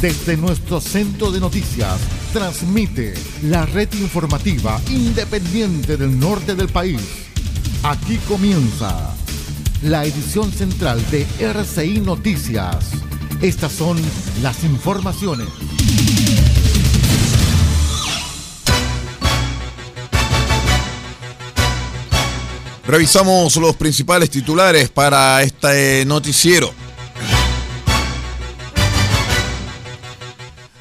Desde nuestro centro de noticias, transmite la red informativa independiente del norte del país. Aquí comienza la edición central de RCI Noticias. Estas son las informaciones. Revisamos los principales titulares para este noticiero.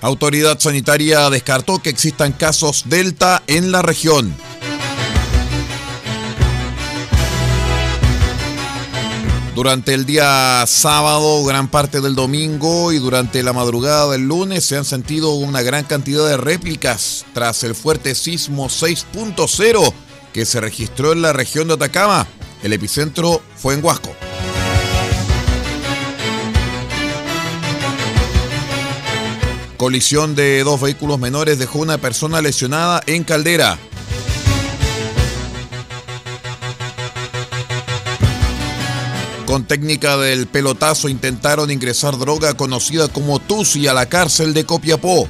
Autoridad sanitaria descartó que existan casos Delta en la región. Durante el día sábado, gran parte del domingo y durante la madrugada del lunes se han sentido una gran cantidad de réplicas tras el fuerte sismo 6.0 que se registró en la región de Atacama. El epicentro fue en Huasco. Colisión de dos vehículos menores dejó una persona lesionada en Caldera. Con técnica del pelotazo intentaron ingresar droga conocida como Tusi a la cárcel de Copiapó.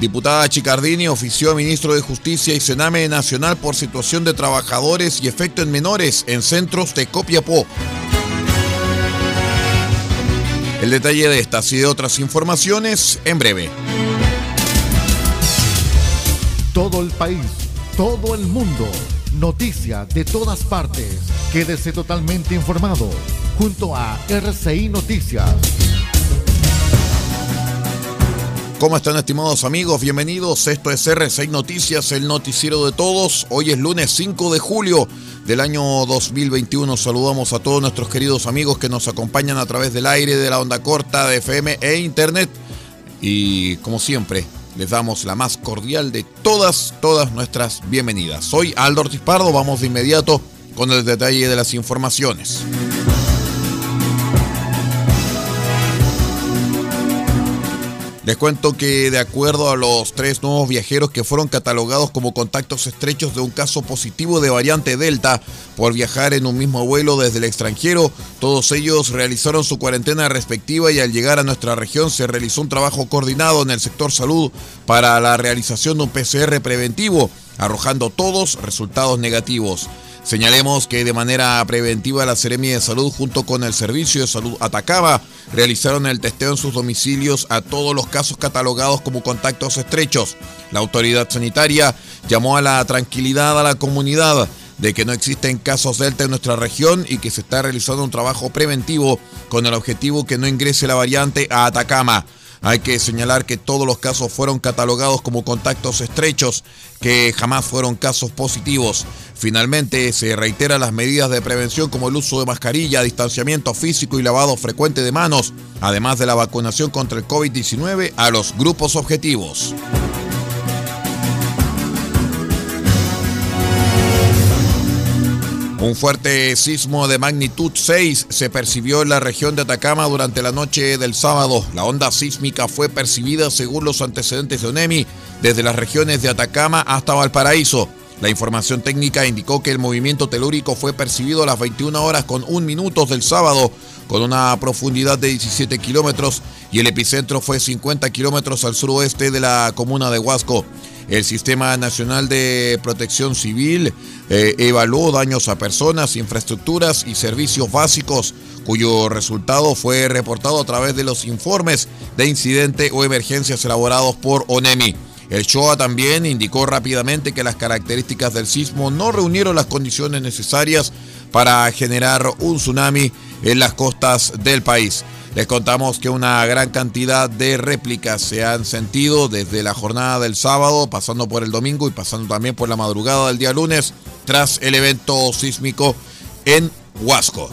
Diputada Chicardini ofició a ministro de Justicia y Sename Nacional por situación de trabajadores y efecto en menores en centros de Copiapó. El detalle de estas y de otras informaciones en breve. Todo el país, todo el mundo, noticias de todas partes. Quédese totalmente informado junto a RCI Noticias. ¿Cómo están estimados amigos? Bienvenidos. Esto es R6 Noticias, el noticiero de todos. Hoy es lunes 5 de julio del año 2021. Saludamos a todos nuestros queridos amigos que nos acompañan a través del aire, de la onda corta, de FM e Internet. Y como siempre, les damos la más cordial de todas, todas nuestras bienvenidas. Soy Aldo Ortiz Pardo, vamos de inmediato con el detalle de las informaciones. Les cuento que de acuerdo a los tres nuevos viajeros que fueron catalogados como contactos estrechos de un caso positivo de variante Delta por viajar en un mismo vuelo desde el extranjero, todos ellos realizaron su cuarentena respectiva y al llegar a nuestra región se realizó un trabajo coordinado en el sector salud para la realización de un PCR preventivo, arrojando todos resultados negativos. Señalemos que de manera preventiva la Seremia de Salud junto con el Servicio de Salud Atacama realizaron el testeo en sus domicilios a todos los casos catalogados como contactos estrechos. La autoridad sanitaria llamó a la tranquilidad a la comunidad de que no existen casos Delta en nuestra región y que se está realizando un trabajo preventivo con el objetivo que no ingrese la variante a Atacama. Hay que señalar que todos los casos fueron catalogados como contactos estrechos, que jamás fueron casos positivos. Finalmente, se reiteran las medidas de prevención como el uso de mascarilla, distanciamiento físico y lavado frecuente de manos, además de la vacunación contra el COVID-19 a los grupos objetivos. Un fuerte sismo de magnitud 6 se percibió en la región de Atacama durante la noche del sábado. La onda sísmica fue percibida, según los antecedentes de ONEMI, desde las regiones de Atacama hasta Valparaíso. La información técnica indicó que el movimiento telúrico fue percibido a las 21 horas con 1 minutos del sábado, con una profundidad de 17 kilómetros, y el epicentro fue 50 kilómetros al suroeste de la comuna de Huasco. El Sistema Nacional de Protección Civil eh, evaluó daños a personas, infraestructuras y servicios básicos, cuyo resultado fue reportado a través de los informes de incidente o emergencias elaborados por ONEMI. El Shoah también indicó rápidamente que las características del sismo no reunieron las condiciones necesarias para generar un tsunami en las costas del país. Les contamos que una gran cantidad de réplicas se han sentido desde la jornada del sábado, pasando por el domingo y pasando también por la madrugada del día lunes, tras el evento sísmico en Huasco.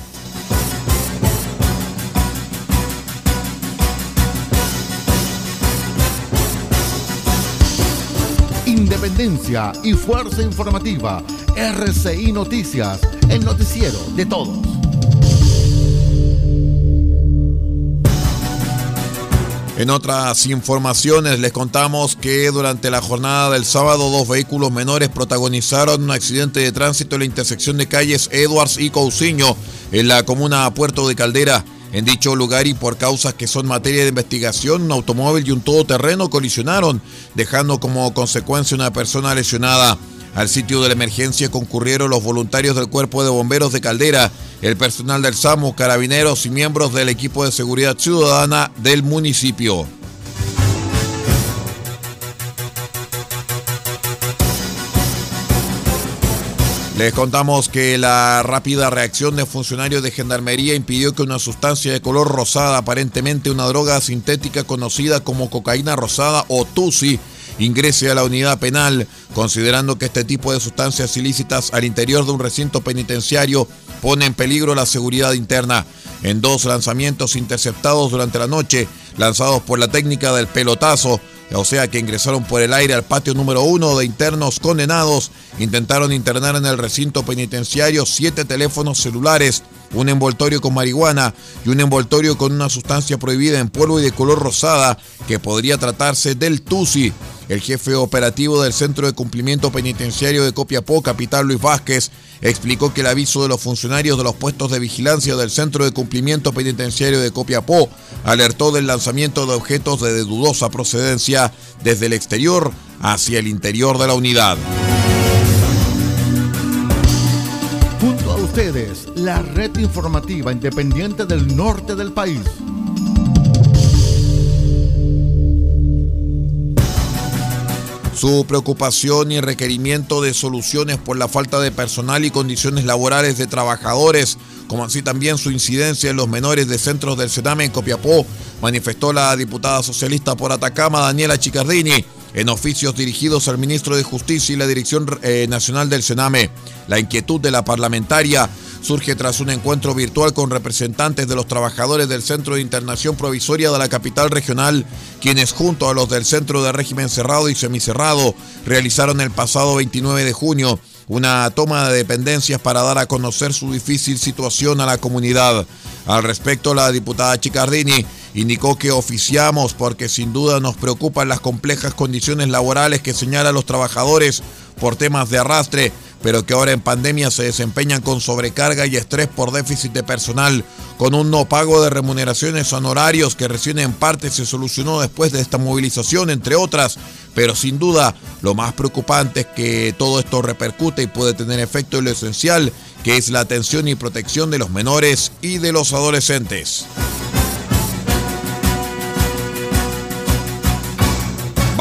Independencia y fuerza informativa. RCI Noticias, el noticiero de todos. En otras informaciones les contamos que durante la jornada del sábado dos vehículos menores protagonizaron un accidente de tránsito en la intersección de calles Edwards y Cousiño en la comuna Puerto de Caldera. En dicho lugar y por causas que son materia de investigación, un automóvil y un todoterreno colisionaron, dejando como consecuencia una persona lesionada. Al sitio de la emergencia concurrieron los voluntarios del Cuerpo de Bomberos de Caldera, el personal del SAMU, carabineros y miembros del equipo de seguridad ciudadana del municipio. Les contamos que la rápida reacción de funcionarios de Gendarmería impidió que una sustancia de color rosada, aparentemente una droga sintética conocida como cocaína rosada o TUSI, ingrese a la unidad penal, considerando que este tipo de sustancias ilícitas al interior de un recinto penitenciario pone en peligro la seguridad interna. En dos lanzamientos interceptados durante la noche, lanzados por la técnica del pelotazo, o sea que ingresaron por el aire al patio número uno de internos condenados, intentaron internar en el recinto penitenciario siete teléfonos celulares, un envoltorio con marihuana y un envoltorio con una sustancia prohibida en polvo y de color rosada que podría tratarse del TUSI. El jefe operativo del Centro de Cumplimiento Penitenciario de Copiapó, Capital Luis Vázquez, explicó que el aviso de los funcionarios de los puestos de vigilancia del Centro de Cumplimiento Penitenciario de Copiapó alertó del lanzamiento de objetos de dudosa procedencia desde el exterior hacia el interior de la unidad. Junto a ustedes, la red informativa independiente del norte del país. Su preocupación y requerimiento de soluciones por la falta de personal y condiciones laborales de trabajadores, como así también su incidencia en los menores de centros del Sename en Copiapó, manifestó la diputada socialista por Atacama, Daniela Chicardini, en oficios dirigidos al ministro de Justicia y la Dirección eh, Nacional del Sename. La inquietud de la parlamentaria surge tras un encuentro virtual con representantes de los trabajadores del Centro de Internación Provisoria de la capital regional, quienes junto a los del Centro de Régimen Cerrado y Semicerrado realizaron el pasado 29 de junio una toma de dependencias para dar a conocer su difícil situación a la comunidad. Al respecto, la diputada Chicardini indicó que oficiamos porque sin duda nos preocupan las complejas condiciones laborales que señalan los trabajadores por temas de arrastre pero que ahora en pandemia se desempeñan con sobrecarga y estrés por déficit de personal, con un no pago de remuneraciones honorarios que recién en parte se solucionó después de esta movilización, entre otras, pero sin duda lo más preocupante es que todo esto repercute y puede tener efecto en lo esencial, que es la atención y protección de los menores y de los adolescentes.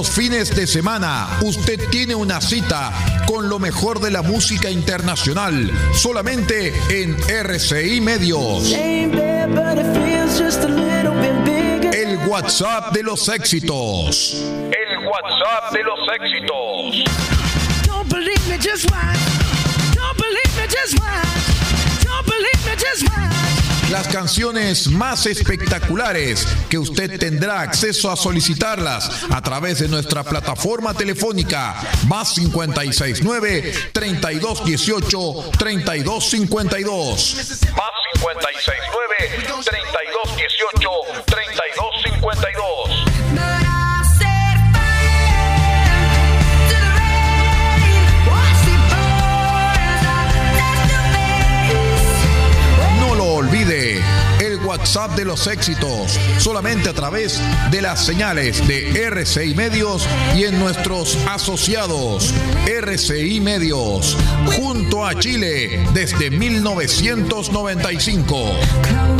Los fines de semana usted tiene una cita con lo mejor de la música internacional solamente en RCI Medios. El WhatsApp de los éxitos. El WhatsApp de los éxitos. Don't believe me, just watch. Don't believe me, just watch. Don't believe me, just watch las canciones más espectaculares que usted tendrá acceso a solicitarlas a través de nuestra plataforma telefónica más 569 3218 3252 más 569 3218 3252 De los éxitos, solamente a través de las señales de RCI Medios y en nuestros asociados RCI Medios, junto a Chile desde 1995.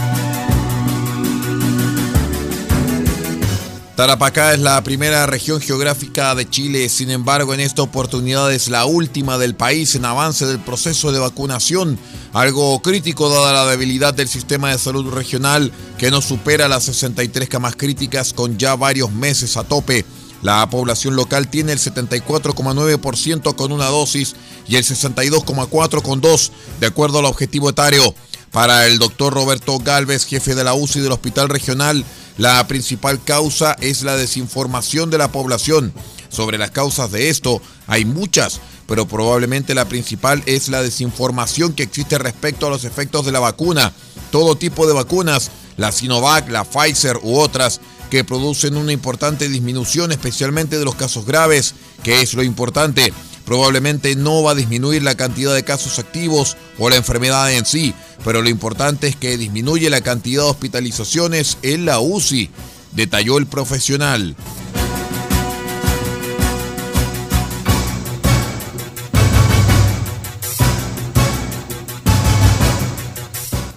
Tarapacá es la primera región geográfica de Chile, sin embargo en esta oportunidad es la última del país en avance del proceso de vacunación, algo crítico dada la debilidad del sistema de salud regional que no supera las 63 camas críticas con ya varios meses a tope. La población local tiene el 74,9% con una dosis y el 62,4% con dos, de acuerdo al objetivo etario. Para el doctor Roberto Galvez, jefe de la UCI del Hospital Regional, la principal causa es la desinformación de la población. Sobre las causas de esto hay muchas, pero probablemente la principal es la desinformación que existe respecto a los efectos de la vacuna. Todo tipo de vacunas, la Sinovac, la Pfizer u otras, que producen una importante disminución, especialmente de los casos graves, que es lo importante. Probablemente no va a disminuir la cantidad de casos activos o la enfermedad en sí, pero lo importante es que disminuye la cantidad de hospitalizaciones en la UCI, detalló el profesional.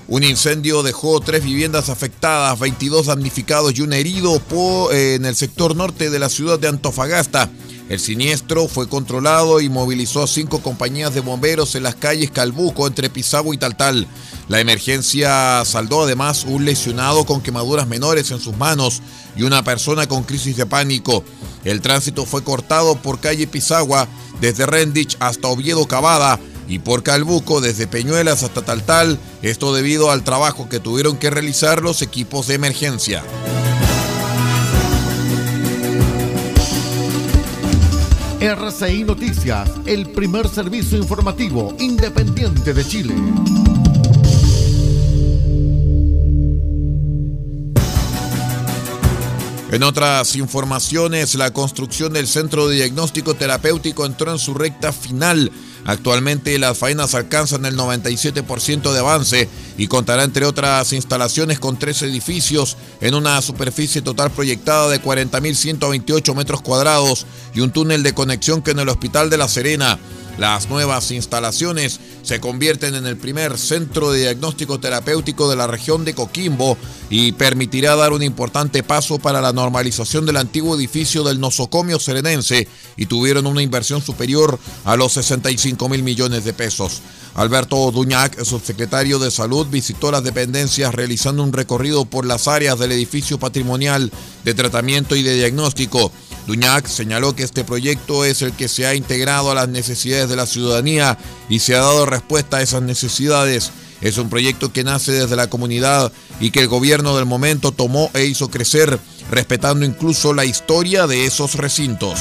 Un incendio dejó tres viviendas afectadas, 22 damnificados y un herido en el sector norte de la ciudad de Antofagasta. El siniestro fue controlado y movilizó a cinco compañías de bomberos en las calles Calbuco entre Pisagua y Taltal. La emergencia saldó además un lesionado con quemaduras menores en sus manos y una persona con crisis de pánico. El tránsito fue cortado por calle Pisagua desde Rendich hasta Oviedo Cavada y por Calbuco desde Peñuelas hasta Taltal, esto debido al trabajo que tuvieron que realizar los equipos de emergencia. RCI Noticias, el primer servicio informativo independiente de Chile. En otras informaciones, la construcción del Centro de Diagnóstico Terapéutico entró en su recta final Actualmente las faenas alcanzan el 97% de avance y contará entre otras instalaciones con tres edificios en una superficie total proyectada de 40.128 metros cuadrados y un túnel de conexión que en el Hospital de La Serena. Las nuevas instalaciones se convierten en el primer centro de diagnóstico terapéutico de la región de Coquimbo y permitirá dar un importante paso para la normalización del antiguo edificio del nosocomio serenense y tuvieron una inversión superior a los 65 mil millones de pesos. Alberto Duñac, subsecretario de Salud, visitó las dependencias realizando un recorrido por las áreas del edificio patrimonial de tratamiento y de diagnóstico. Duñac señaló que este proyecto es el que se ha integrado a las necesidades de la ciudadanía y se ha dado respuesta a esas necesidades. Es un proyecto que nace desde la comunidad y que el gobierno del momento tomó e hizo crecer, respetando incluso la historia de esos recintos.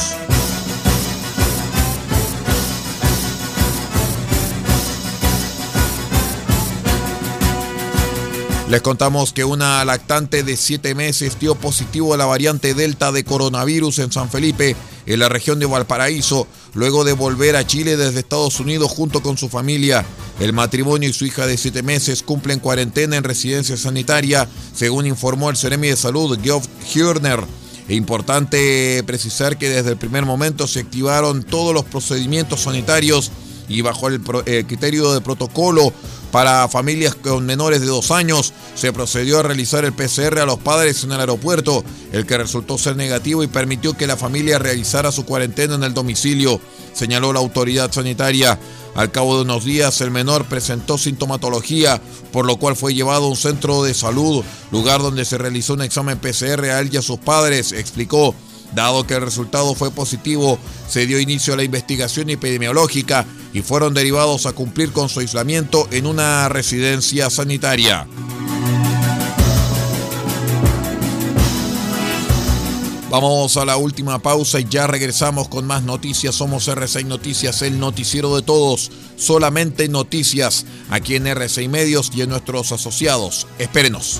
Les contamos que una lactante de 7 meses dio positivo a la variante Delta de coronavirus en San Felipe, en la región de Valparaíso, luego de volver a Chile desde Estados Unidos junto con su familia. El matrimonio y su hija de 7 meses cumplen cuarentena en residencia sanitaria, según informó el Ceremi de Salud, Geoff Hürner. Es importante precisar que desde el primer momento se activaron todos los procedimientos sanitarios y bajo el, el criterio de protocolo para familias con menores de dos años, se procedió a realizar el PCR a los padres en el aeropuerto, el que resultó ser negativo y permitió que la familia realizara su cuarentena en el domicilio, señaló la autoridad sanitaria. Al cabo de unos días, el menor presentó sintomatología, por lo cual fue llevado a un centro de salud, lugar donde se realizó un examen PCR a él y a sus padres, explicó. Dado que el resultado fue positivo, se dio inicio a la investigación epidemiológica y fueron derivados a cumplir con su aislamiento en una residencia sanitaria. Vamos a la última pausa y ya regresamos con más noticias. Somos R6 Noticias, el noticiero de todos. Solamente noticias aquí en R6 Medios y en nuestros asociados. Espérenos.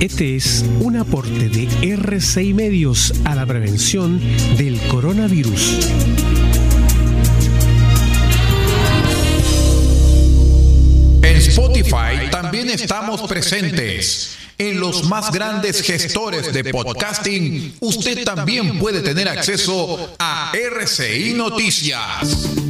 Este es un aporte de R6 Medios a la prevención del coronavirus. En Spotify también estamos presentes. En los más grandes gestores de podcasting, usted también puede tener acceso a RCI Noticias.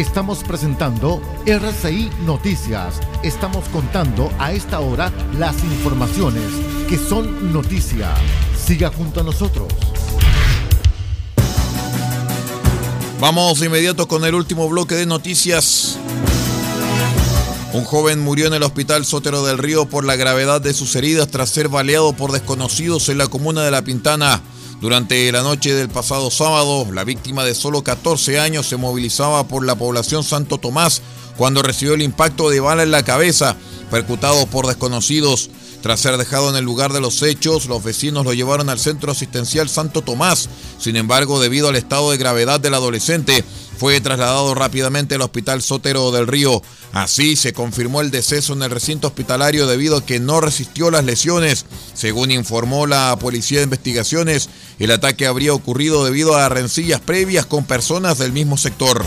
Estamos presentando RCI Noticias. Estamos contando a esta hora las informaciones que son noticia. Siga junto a nosotros. Vamos de inmediato con el último bloque de noticias. Un joven murió en el hospital Sotero del Río por la gravedad de sus heridas tras ser baleado por desconocidos en la comuna de La Pintana. Durante la noche del pasado sábado, la víctima de solo 14 años se movilizaba por la población Santo Tomás cuando recibió el impacto de bala en la cabeza, percutado por desconocidos. Tras ser dejado en el lugar de los hechos, los vecinos lo llevaron al centro asistencial Santo Tomás. Sin embargo, debido al estado de gravedad del adolescente, fue trasladado rápidamente al Hospital Sotero del Río. Así se confirmó el deceso en el recinto hospitalario debido a que no resistió las lesiones. Según informó la Policía de Investigaciones, el ataque habría ocurrido debido a rencillas previas con personas del mismo sector.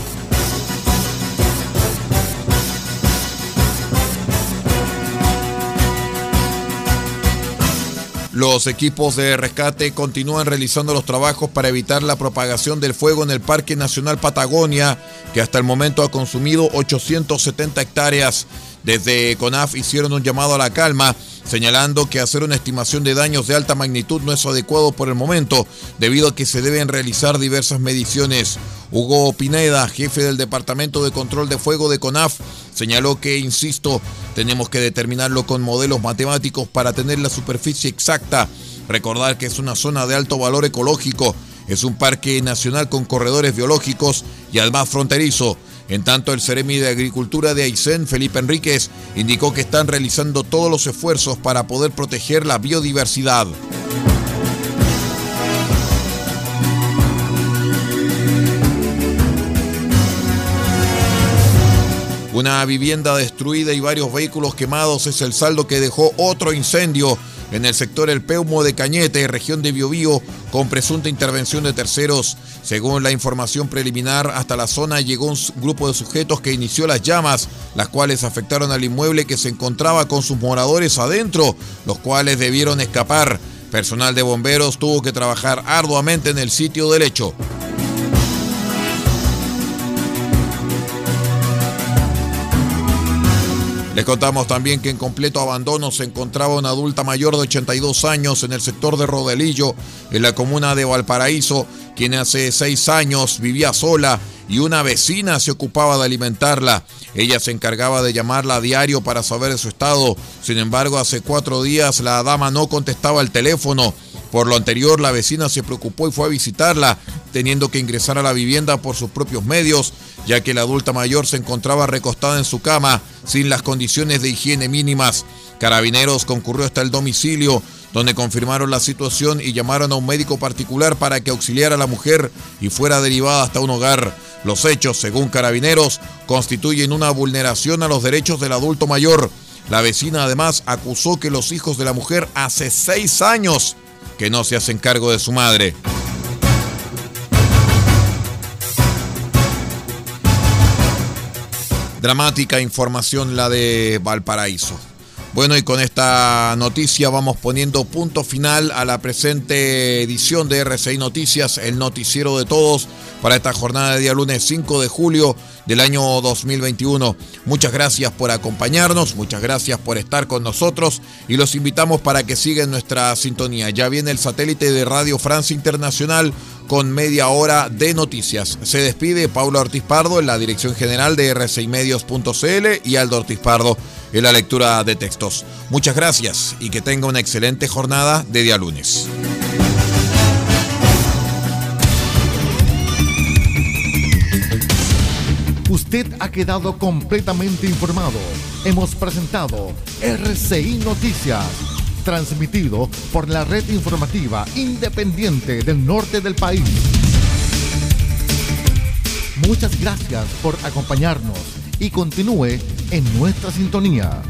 Los equipos de rescate continúan realizando los trabajos para evitar la propagación del fuego en el Parque Nacional Patagonia, que hasta el momento ha consumido 870 hectáreas. Desde CONAF hicieron un llamado a la calma, señalando que hacer una estimación de daños de alta magnitud no es adecuado por el momento, debido a que se deben realizar diversas mediciones. Hugo Pineda, jefe del Departamento de Control de Fuego de CONAF, señaló que, insisto, tenemos que determinarlo con modelos matemáticos para tener la superficie exacta. Recordar que es una zona de alto valor ecológico, es un parque nacional con corredores biológicos y además fronterizo. En tanto, el Ceremi de Agricultura de Aysén, Felipe Enríquez, indicó que están realizando todos los esfuerzos para poder proteger la biodiversidad. Una vivienda destruida y varios vehículos quemados es el saldo que dejó otro incendio en el sector El Peumo de Cañete, región de Biobío, con presunta intervención de terceros. Según la información preliminar, hasta la zona llegó un grupo de sujetos que inició las llamas, las cuales afectaron al inmueble que se encontraba con sus moradores adentro, los cuales debieron escapar. Personal de bomberos tuvo que trabajar arduamente en el sitio del hecho. Les contamos también que en completo abandono se encontraba una adulta mayor de 82 años en el sector de Rodelillo, en la comuna de Valparaíso, quien hace seis años vivía sola y una vecina se ocupaba de alimentarla. Ella se encargaba de llamarla a diario para saber de su estado. Sin embargo, hace cuatro días la dama no contestaba el teléfono. Por lo anterior, la vecina se preocupó y fue a visitarla, teniendo que ingresar a la vivienda por sus propios medios, ya que la adulta mayor se encontraba recostada en su cama, sin las condiciones de higiene mínimas. Carabineros concurrió hasta el domicilio, donde confirmaron la situación y llamaron a un médico particular para que auxiliara a la mujer y fuera derivada hasta un hogar. Los hechos, según carabineros, constituyen una vulneración a los derechos del adulto mayor. La vecina además acusó que los hijos de la mujer hace seis años que no se hacen cargo de su madre. Dramática información la de Valparaíso. Bueno, y con esta noticia vamos poniendo punto final a la presente edición de RCI Noticias, el noticiero de todos, para esta jornada de día lunes 5 de julio del año 2021. Muchas gracias por acompañarnos, muchas gracias por estar con nosotros y los invitamos para que sigan nuestra sintonía. Ya viene el satélite de Radio Francia Internacional con media hora de noticias. Se despide Paulo Ortiz Pardo en la dirección general de r6medios.cl y Aldo Ortiz Pardo en la lectura de textos. Muchas gracias y que tenga una excelente jornada de día lunes. Usted ha quedado completamente informado. Hemos presentado RCI Noticias, transmitido por la red informativa independiente del norte del país. Muchas gracias por acompañarnos y continúe en nuestra sintonía.